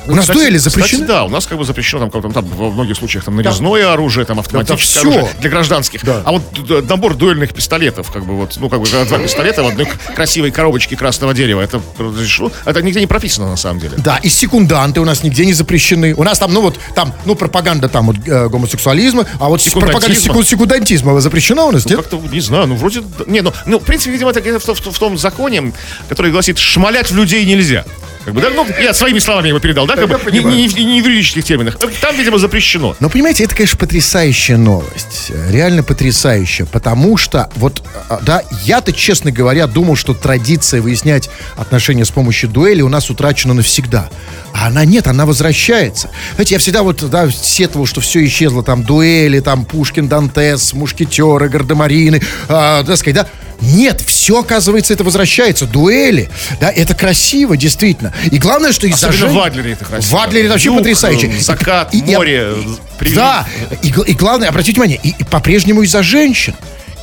У нас Кстати- дуэли кстати, запрещены? да, у нас как бы запрещено там, как-то, там во многих случаях там нарезное оружие, там автоматическое Это всё. оружие для гражданских. Да. А вот набор дуэльных пистолетов, как бы вот, ну как бы два пистолета в одной красивой коробочке красного дерева, это разрешено? Это нигде не прописано на самом деле. Да, и секунданты у нас нигде не запрещены. У нас там, ну вот, там, ну, пропаганда там вот, э, гомосексуализма, а вот пропаганда Секундантизма? секу- секундантизма запрещена у нас, нет? Как-то, не знаю, ну вроде... да- Не, ну, ну в принципе, видимо, это в, в- в том законе, который гласит, шмалять в людей нельзя. Как бы, да, ну, я своими словами его передал, да, как бы, не, не- не- в юридических терминах. Там, видимо, запрещено. Но понимаете, это, конечно, потрясающая новость. Реально потрясающая. Потому что, вот, а, да, я-то, честно говоря, думал, что традиция выяснять отношения с помощью дуэли у нас утрачена навсегда. А она нет, она возвращается. Знаете, я всегда вот, да, сетовал, что все исчезло. Там дуэли, там Пушкин, Дантес, Мушкетеры, Гардемарины, а, так сказать, да. Нет, все, оказывается, это возвращается. Дуэли, да, это красиво, действительно. И главное, что из-за Особенно жен- в Адлере это красиво. В Адлере вообще Юг, потрясающе. э, Закат, И- и- море, э, привет. да, и, и главное, обратите внимание, и, и по-прежнему из-за женщин,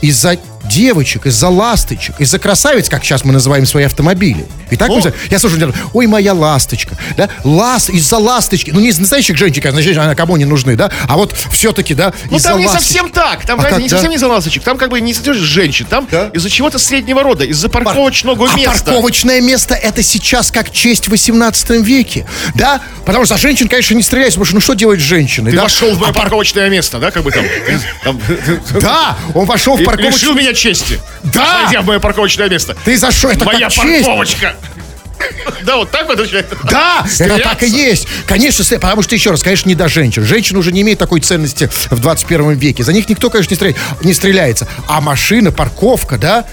из-за девочек, из-за ласточек, из-за красавиц, как сейчас мы называем свои автомобили. И так мы я слушаю, ой, моя ласточка, да, ласт, из-за ласточки, ну не из настоящих женщин, конечно, значит, она кому не нужны, да, а вот все-таки, да, Ну там не ласточек. совсем так. Там, А знаете, как, не да? совсем из-за ласточек. Там как бы не из-за женщин. Там Да? из-за чего-то среднего рода. Из-за парковочного а места. парковочное место это сейчас как честь в 18 веке, да, потому что женщин, конечно, не стреляйся, потому что ну что делать с женщиной, Ты да? вошел в мое А пар- парковочное место, да, как бы там. Да, он вошел в парковочное лишил меня чести. Да! Зайдя в мое парковочное место. Ты за что? Это Моя парковочка. Да, вот так вот отвечает. Да, это так и есть. Конечно, потому что, еще раз, конечно, не до женщин. Женщины уже не имеют такой ценности в 21 веке. За них никто, конечно, не, стреля- не стреляется. А машина, парковка, да?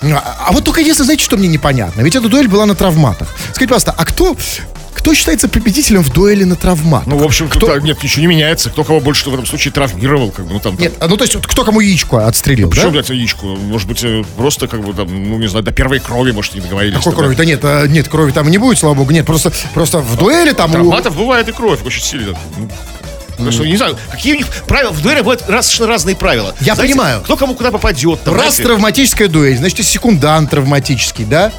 А, а вот только если, знаете, что мне непонятно? Ведь эта дуэль была на травматах. Скажите, пожалуйста, а кто, кто считается победителем в дуэли на травматах? Ну, в общем, кто... кто... нет, ничего не меняется. Кто кого больше в этом случае травмировал, как бы, ну там. Нет, а, ну то есть кто кому яичко отстрелил, Почему, да? блядь, яичку? Может быть, э, просто, как бы, там, ну, не знаю, до первой крови, может, не договорились. Какой там, крови? Да нет, а, нет, крови там не будет, слава богу. Нет, просто, просто в дуэли там... у- Травматов бывает и кровь очень сильно. Ну, Просто, не знаю, какие у них правила, в дуэли бывают раз- совершенно разные правила. Я понимаю. Кто кому куда попадет. Там, Раз знаете, травматическая дуэль, значит, секундант травматический, да?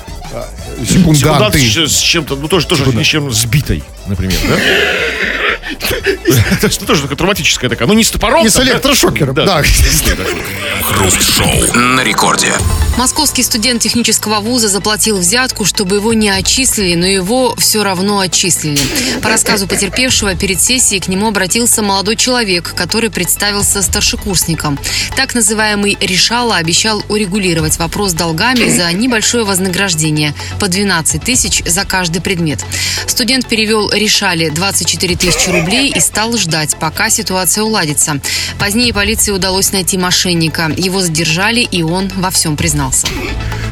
Секундант Секунданты. с, с чем-то, ну, тоже, тоже с чем сбитой, например, да? Это что тоже такая травматическая такая. Ну, не с топором. Не с электрошокером, да. Хруст-шоу на рекорде. Московский студент технического вуза заплатил взятку, чтобы его не отчислили, но его все равно отчислили. По рассказу потерпевшего, перед сессией к нему обратился молодой человек, который представился старшекурсником. Так называемый решала обещал урегулировать вопрос долгами за небольшое вознаграждение по 12 тысяч за каждый предмет. Студент перевел решале 24 тысячи рублей и стал ждать, пока ситуация уладится. Позднее полиции удалось найти мошенника. Его задержали, и он во всем признался.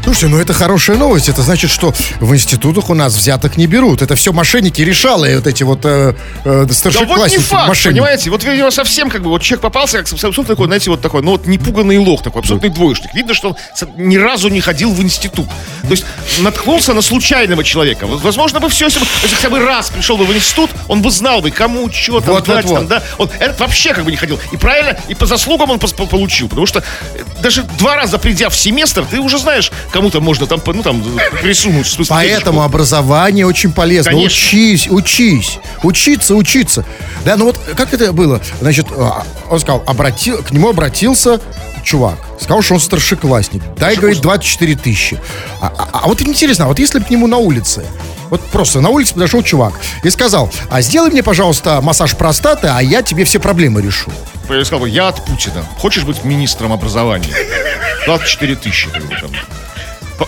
Слушайте, ну это хорошая новость. Это значит, что в институтах у нас взяток не берут. Это все мошенники решалы, вот эти вот э, э, Да вот не старшеклассники, факт, мошенники. понимаете? Вот, видимо, совсем как бы, вот человек попался, как абсолютно такой, знаете, вот такой, ну вот непуганный лох такой, абсолютный двоечник. Видно, что он ни разу не ходил в институт. То есть наткнулся на случайного человека. Вот, Возможно, бы все, если бы если хотя бы раз пришел бы в институт, он бы знал бы, кому что там Вот, вот, дать, вот. там, да. Он этот вообще как бы не ходил. И правильно, и по заслугам он получил. Потому что э, даже два раза придя в семестр, ты уже знаешь, кому-то можно там, ну там, присунуть. смысле, Поэтому денежку. образование очень полезно. Конечно. Учись, учись, учиться, учиться. Да, ну вот как это было? Значит, а, он сказал, обратил, к нему обратился чувак. Сказал, что он старшеклассник. Дай, говорит, 24 тысячи. А, а- а вот интересно, а вот если бы к нему на улице, вот просто на улице подошел чувак и сказал, а сделай мне, пожалуйста, массаж простаты, а я тебе все проблемы решу. Я сказал я от Путина. Хочешь быть министром образования? 24 тысячи. там.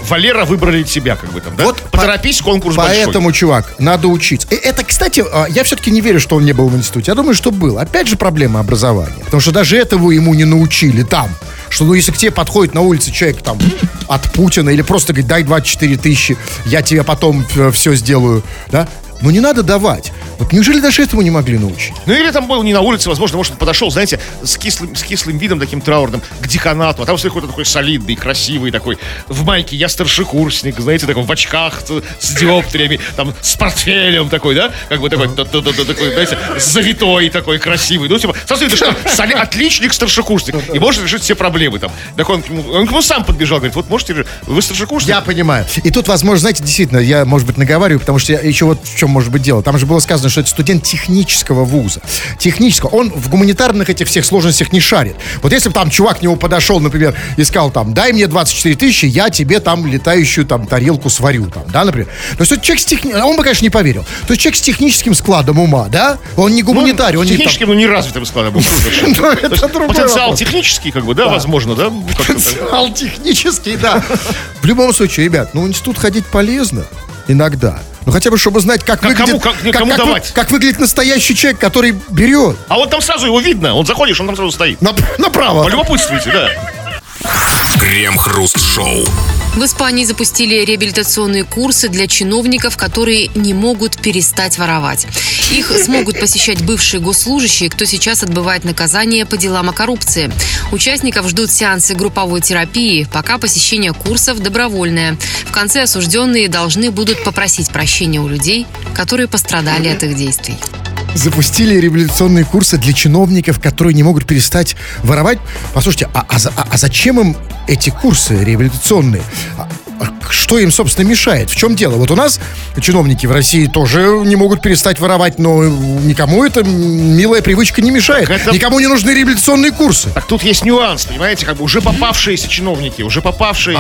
Валера выбрали тебя, как бы там, да? Вот Поторопись, конкурс Поэтому, чувак, надо учиться. И это, кстати, а, я все-таки не верю, что он не был в институте. Я думаю, что был. Опять же, проблема образования. Потому что даже этого ему не научили там. Что, ну, если к тебе подходит на улице человек там от Путина или просто говорит, дай 24 тысячи, я тебе потом все сделаю, да? Ну, не надо давать. Вот неужели даже этому не могли научить? Ну или там был не на улице, возможно, может, он подошел, знаете, с кислым, с кислым видом таким траурным к деканату, а там все какой-то такой солидный, красивый такой, в майке, я старшекурсник, знаете, такой в очках с, диоптриями, там, с портфелем такой, да, как бы такой, такой, знаете, завитой такой, красивый, ну, типа, сразу видно, что отличник, старшекурсник, и может решить все проблемы там. Так он, он к нему сам подбежал, говорит, вот можете, же- вы старшекурсник? Я понимаю. И тут, возможно, знаете, действительно, я, может быть, наговариваю, потому что я еще вот в чем может быть дело. Там же было сказано, что это студент технического вуза. Технического. Он в гуманитарных этих всех сложностях не шарит. Вот если бы там чувак к нему подошел, например, и сказал там, дай мне 24 тысячи, я тебе там летающую там тарелку сварю, там, да, например. То есть вот человек с техни... Он бы, конечно, не поверил. То есть человек с техническим складом ума, да? Он не гуманитарий, он не там- ну, не развитым складом. был. Ну, другой Потенциал технический, как бы, да, возможно, да? Потенциал технический, да. В любом случае, ребят, ну в институт ходить полезно иногда. Ну хотя бы, чтобы знать, как, Как выглядит... кому- как- кому вы- давать? как выглядит настоящий человек, который берет. А вот там сразу его видно. Он заходишь, он там сразу стоит. Нап- направо. Полюбопытствуйте, да. Крем-хруст-шоу. В Испании запустили реабилитационные курсы для чиновников, которые не могут перестать воровать. Их смогут посещать бывшие госслужащие, кто сейчас отбывает наказание по делам о коррупции. Участников ждут сеансы групповой терапии, пока посещение курсов добровольное. В конце осужденные должны будут попросить прощения у людей, которые пострадали от их действий. Запустили реабилитационные курсы для чиновников, которые не могут перестать воровать. Послушайте, а, а а- а зачем им эти курсы реабилитационные? А- что им, собственно, мешает? В чем дело? Вот у нас чиновники в России тоже не могут перестать воровать, но никому эта милая привычка не мешает. Это- Никому не нужны реабилитационные курсы. Так тут есть нюанс, понимаете, как бы уже попавшиеся чиновники, уже попавшиеся,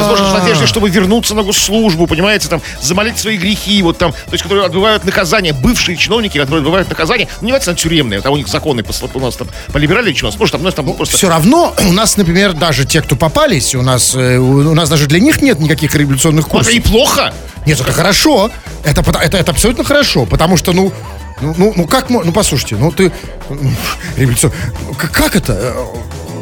возможно, в надежде, чтобы вернуться на госслужбу, понимаете, там, замолить свои грехи, вот там, то есть, которые отбывают наказание, бывшие чиновники, которые отбывают наказание, ну, не обязательно тюремные, там у них законы у нас там полиберали что, может, там, у нас там просто... Все равно у нас, например, даже те, кто попались, у нас, э, у у нас даже для них нет никаких реабилитационных Это курсов. и плохо. Нет, это хорошо. Это, это, это абсолютно хорошо, потому что, ну, ну, ну, ну как, ну, послушайте, ну, ты, м, революцион- ну, как, это,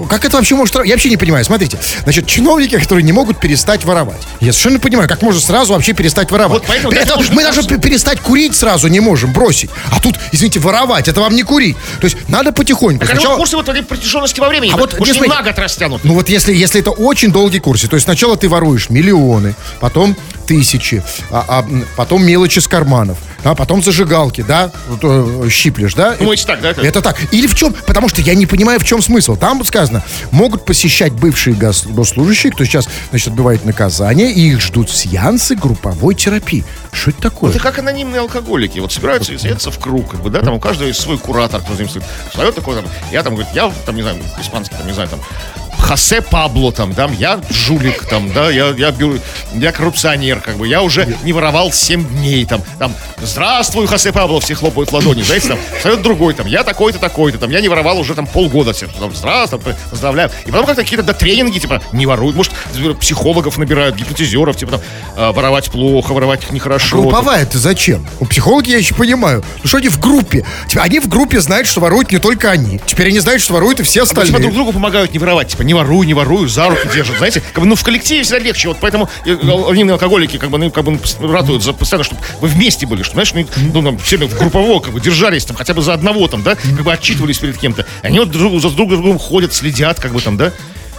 как это вообще может, я вообще не понимаю, смотрите, значит, чиновники, которые не могут перестать воровать, я совершенно не понимаю, как можно сразу вообще перестать воровать. Вот поэтому При этом мы даже перестать курить сразу не можем, бросить, а тут, извините, воровать, это вам не курить, то есть надо потихоньку. Так, а Сначала- курсы вот этой протяженности во времени, А вот, не на год растянут. Ну вот если, если это очень долгий курс, то есть сначала ты воруешь миллионы, потом тысячи, а, а, потом мелочи с карманов, а потом зажигалки, да, э, щиплешь, да? Думаете так, да, это? Это так. Или в чем? Потому что я не понимаю, в чем смысл. Там вот сказано, могут посещать бывшие гос- госслужащие, кто сейчас, значит, отбывает наказание, и их ждут сеансы групповой терапии. Что это такое? Это как анонимные алкоголики. Вот собираются и садятся в круг, как бы, да, там у каждого есть свой куратор, кто стоит. Встает такой, там, я там, говорит, я, там, не знаю, испанский, там, не знаю, там, Хосе Пабло, там, да, я жулик, там, да, я, я, бю- я коррупционер, как бы, я уже не воровал 7 дней, там, там, здравствуй, Хосе Пабло, все хлопают в ладони, знаете, там, встает другой, там, я такой-то, такой-то, там, я не воровал уже, там, полгода, все, там, здравствуй, поздравляю. И потом как-то какие-то, да, тренинги, типа, не воруй, может, психологов набирают, гипнотизеров, типа, там, а, воровать плохо, воровать нехорошо. Групповая ты зачем? У психологи я еще понимаю. Ну что они в группе? Типа, они в группе знают, что воруют не только они. Теперь они знают, что воруют и все Ну, типа остальные. друг другу помогают не воровать, типа не воруй, не воруй, за руки держат, знаете, как бы, ну в коллективе всегда легче, вот поэтому э, анонимные алкоголики как бы, ну, как бы ратуют за постоянно, чтобы вы вместе были, чтобы, знаешь, ну, ну там, все группово как бы держались там, хотя бы за одного там, да, как бы отчитывались перед кем-то, они вот друг, за друг другом ходят, следят, как бы там, да,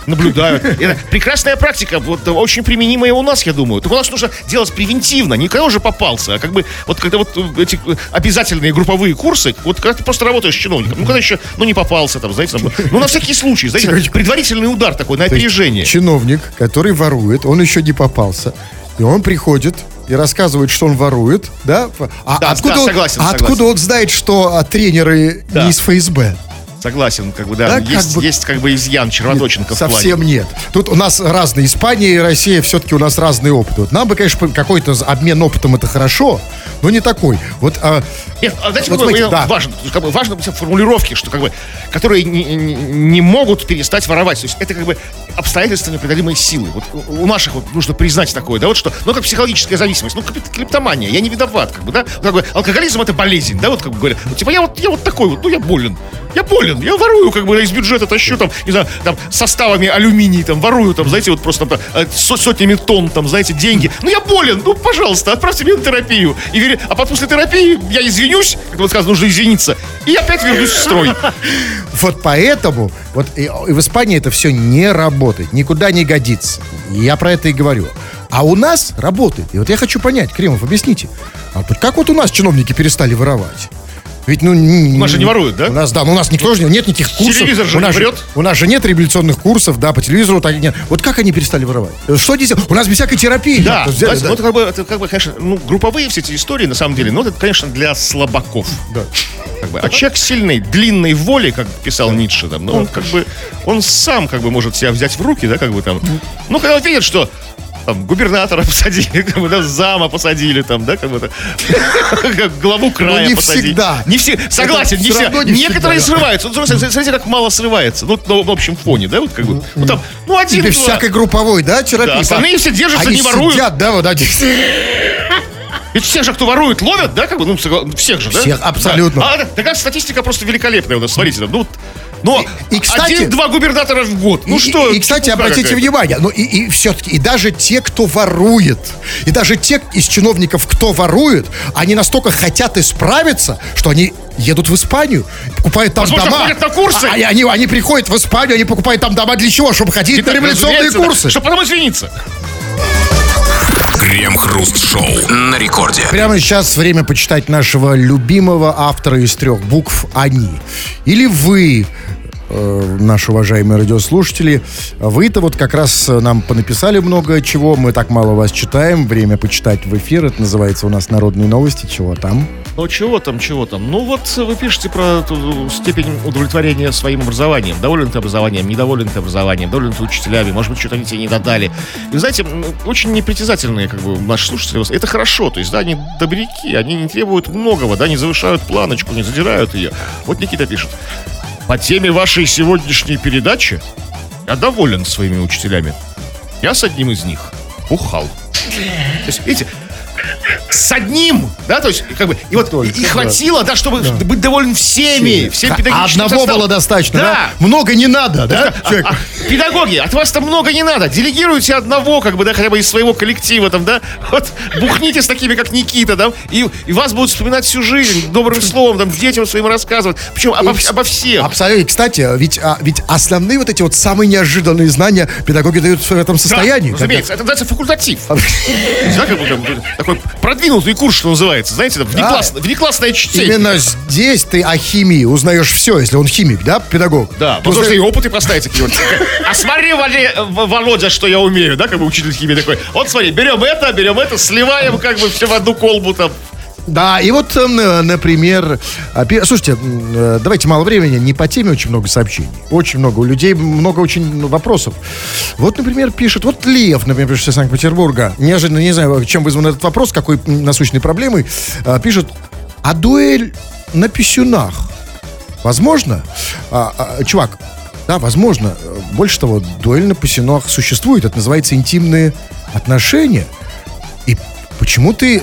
наблюдают. Это прекрасная практика, вот очень применимая у нас, я думаю. Только у нас нужно делать превентивно, не когда уже попался, а как бы вот когда вот э, эти э, обязательные групповые курсы, вот когда ты просто работаешь с чиновником, ну когда еще, ну не попался там, знаете, там, ну на всякий случай, знаете, предварительный удар такой на опережение. Чиновник, который ворует, он еще не попался. И он приходит и рассказывает, что он ворует, да? А Да, откуда, да, он, согласен, а откуда он знает, что а, тренеры Да. не из ФСБ? Согласен, как бы, да, Да, как есть, бы- есть как бы изъян, червоточинка в плане. Совсем нет. Тут у нас разные. Испания и Россия все-таки у нас разный опыт. Вот нам бы, конечно, какой-то обмен опытом это хорошо, но не такой. Вот а, Нет, а знаете, Вот смотрите, да. важно, как бы, важно формулировки, что как бы, которые не, не- могут перестать воровать. То есть это как бы обстоятельства непреодолимой силы. Вот у наших вот нужно признать такое, да, вот что, ну как психологическая зависимость, ну как клептомания, я не виноват, как бы, да, Вот как бы алкоголизм это болезнь, да, вот как бы говорят, вот, типа я вот я вот такой вот, ну я болен, я болен, я ворую, как бы из бюджета тащу там, не знаю, там составами алюминий там ворую, там, знаете, вот просто там, э, со- сотнями тонн, там, знаете, деньги. Ну я болен, ну пожалуйста, отправьте меня на терапию. И вери- а потом после терапии я извинюсь, как вот сказано, нужно извиниться, и опять вернусь в строй. Вот поэтому вот и, и в Испании это все не работает, никуда не годится. Я про это и говорю. А у нас работает. И вот я хочу понять, Кремов, объясните, а как вот у нас чиновники перестали воровать? Ведь, ну... У нас же не воруют, да? У нас, да, ну у нас никто же, не- нет никаких курсов. Телевизор же у нас не врет. У нас же нет революционных курсов, да, по телевизору так и нет. Вот как они перестали воровать? Что они сделали? У нас без всякой терапии. Да, взяли, да. ну, это как бы, это как бы, конечно, ну, групповые все эти истории, на самом деле, ну, это, конечно, для слабаков. Да. Как бы. А человек сильной, длинной воли, как писал Ницше, там, ну, он как бы, он сам как бы может себя взять в руки, да, как бы там. Ну, когда он видит, что там, губернатора посадили, как бы, да, зама посадили, там, да, как бы, как главу края Ну, не посадили. всегда. Не все, согласен, не все. Некоторые срываются. Вот, смотрите, как мало срывается. Ну, на, в общем фоне, да, вот как бы. Ну, там, ну, один, без всякой групповой, да, терапии. Да, остальные все держатся, не воруют. да, вот один. Ведь всех же, кто ворует, ловят, да, как бы, ну, всех же, да? Всех, абсолютно. Да. А, да, такая статистика просто великолепная у нас, смотрите, там, ну, вот, но И, кстати- один-два губернатора в год, ну И- что? И, кстати, чепуха обратите какая-то. внимание, ну и, и все-таки, и даже те, кто ворует, и даже те из чиновников, кто ворует, они настолько хотят исправиться, что они едут в Испанию, покупают там Возможно, дома. ходят на курсы. А- они, они, они приходят в Испанию, они покупают там дома для чего? Чтобы ходить Итак, на революционные курсы. Чтобы потом извиниться. Крем-хруст-шоу на рекорде. Прямо сейчас время почитать нашего любимого автора из трех букв «Они». Или вы, э, наши уважаемые радиослушатели, вы-то вот как раз э, нам понаписали много чего, мы так мало вас читаем, время почитать в эфир, это называется у нас «Народные новости», чего там? Ну, чего там, чего там? Ну, вот вы пишете про ту степень удовлетворения своим образованием. Доволен ты образованием, недоволен ты образованием, доволен ты учителями, может быть, что-то они тебе не додали. И, знаете, очень непритязательные, как бы, наши слушатели. Это хорошо, то есть, да, они добряки, они не требуют многого, да, не завышают планочку, не задирают ее. Вот Никита пишет. По теме вашей сегодняшней передачи я доволен своими учителями. Я с одним из них бухал. То есть, видите, с одним, да, то есть, как бы, и вот, Только, и да. хватило, да, чтобы быть доволен всеми, всем А педагогическим одного составом. было достаточно, да? Да. Много не надо, да? А, Человек? а, педагоги, от вас там много не надо. Делегируйте одного, как бы, да, хотя бы из своего коллектива, там, да. Вот бухните с такими, как Никита, да, и, и вас будут вспоминать всю жизнь, добрым словом, там, детям своим рассказывать. Причем обо, И- обо всех. Абсолютно. Кстати, ведь, а, ведь основные вот эти вот самые неожиданные знания педагоги дают в этом состоянии. Да, разумеется, это называется факультатив. Да, как бы, там, такой продвинутый курс, что называется, знаете, там, внекласс- внеклассное чтение. Именно здесь ты о химии узнаешь все, если он химик, да, педагог? Да, потому что и узнаешь- опыты поставить такие вот. А смотри, Володя, что я умею, да, как бы учитель химии такой. Вот смотри, берем это, берем это, сливаем как бы все в одну колбу там. Да, и вот, эм, например, а, слушайте, э, давайте мало времени, не по теме очень много сообщений. Очень много, у людей много очень ну, вопросов. Вот, например, пишет, вот Лев, например, пишет из Санкт-Петербурга, неожиданно, не знаю, чем вызван этот вопрос, какой насущной проблемой, а, пишет, а дуэль на писюнах возможно? А, а, чувак, да, возможно. Больше того, дуэль на писюнах существует, это называется интимные отношения. И почему ты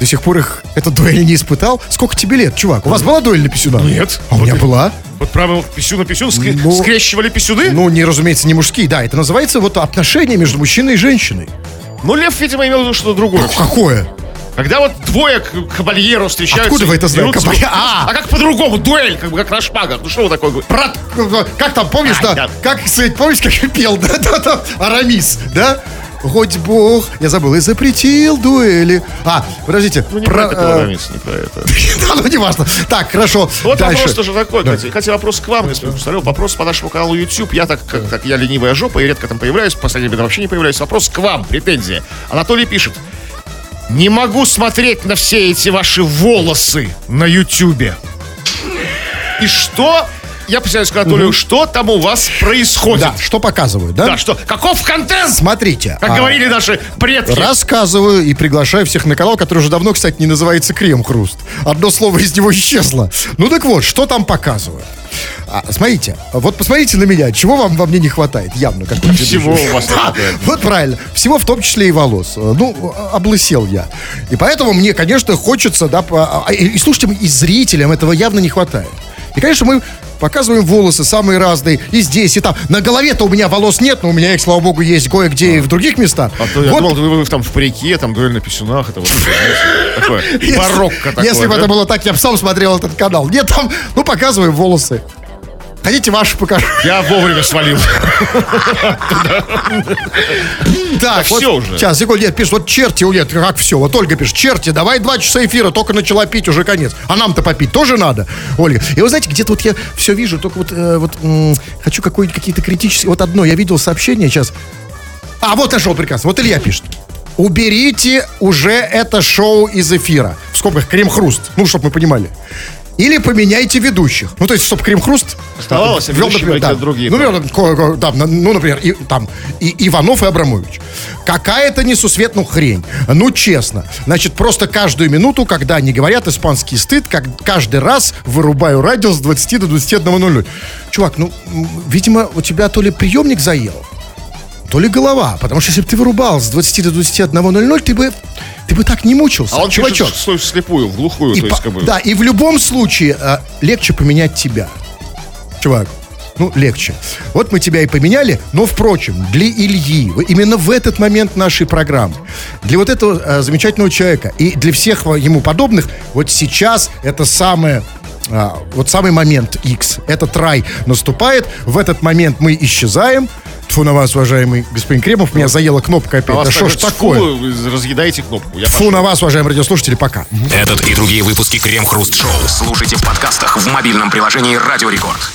до сих пор их, эту дуэль не испытал? Сколько тебе лет, чувак? У вас была дуэль на писюнах? Нет. А у меня была. Вот прямо писю на писю, скре- Ну, скрещивали писюны. Ну, не, разумеется, не мужские, да. Это называется вот отношения между мужчиной и женщиной. Ну, Лев, видимо, имел в виду что-то другое. Какое? Когда вот двое к- кабальеров встречаются... Откуда вы это и знаете? ну, А! А как по-другому? Дуэль, как бы как на шпагах. Ну, что вы такое говорите? Брат, как там, помнишь, Ай, да? да. Как, помнишь, как пел, да, да, да, Арамис, да? Хоть Бог, я забыл, и запретил дуэли. А, подождите. Ну, не про, про, это, э, не про это. Да, ну не важно. Так, хорошо. Вот дальше. вопрос тоже такой, кстати. Хотя вопрос к вам, господин Кустарев. Вопрос по нашему каналу YouTube. Я так, как, так я ленивая жопа и редко там появляюсь. В последнее время вообще не появляюсь. Вопрос к вам, претензия. Анатолий пишет. Не могу смотреть на все эти ваши волосы на Ютубе. И что? Я представляю к Анатолию, что там у вас происходит. Да, что показывают, да? Да, что, каков контент? Смотрите. Как а, говорили наши предки. Рассказываю и приглашаю всех на канал, который уже давно, кстати, не называется Крем-Хруст. Одно слово из него исчезло. Ну так вот, что там показывают? А, смотрите, вот посмотрите на меня, чего вам во мне не хватает, явно. Как Всего у вас не Да, хватает. Вот правильно, всего в том числе и волос. Ну, облысел я. И поэтому мне, конечно, хочется, да, а, и слушайте, и зрителям этого явно не хватает. И, конечно, мы показываем волосы самые разные, и здесь, и там. На голове-то у меня волос нет, но у меня их, слава богу, есть кое-где и в других местах. А то я Вот думал, вы, вы там в парике, там дуэль на писюнах, это вот такое барокко такое. Если бы это было так, я бы сам смотрел этот канал. Нет, там, ну, показываем волосы. Хотите, ваши покажу? Я вовремя свалил. Так, всё уже. Сейчас, секунду, нет, пишет, вот черти, нет, как все, вот Ольга пишет, черти, давай два часа эфира, только начала пить, уже конец. А нам-то попить тоже надо, Ольга. И вы знаете, где-то вот я все вижу, только вот, э, вот хочу какие-то критические, вот одно, я видел сообщение сейчас. А, вот нашел прекрасно, вот Илья пишет. Уберите уже это шоу из эфира. В скобках крем-хруст, ну, чтобы мы понимали. Или поменяйте ведущих. Ну, то есть, чтобы крем-хруст Оставалось, а вел, ведущие например, какие-то другие, Ну, да. например, на- ну, например, и, там, и, Иванов и Абрамович. Какая-то несусветную хрень. Ну, честно. Значит, просто каждую минуту, когда они говорят испанский стыд, как, каждый раз вырубаю радио с 20 до 21.00. Чувак, ну, видимо, у тебя то ли приемник заел, то ли голова. Потому что если бы ты вырубал с 20 до 21.00, ты бы, ты бы так не мучился. А он чувачок. пишет, что вслепую, в глухую, И то есть как бы. Да, и в любом случае э, легче поменять тебя. Чувак, ну, легче. Вот мы тебя и поменяли, но, впрочем, для Ильи, именно в этот момент нашей программы, для вот этого э, замечательного человека и для всех ему подобных, вот сейчас это самое а, вот самый момент X, этот рай наступает, в этот момент мы исчезаем. Тфу на вас, уважаемый господин Кремов, меня заела кнопка А опять. вас Да что ж так, такое? фу, вы разъедаете кнопку. Я Фу на вас, уважаемые радиослушатели, пока. Этот и другие выпуски Крем Хруст Шоу слушайте в подкастах в мобильном приложении Радио Рекорд.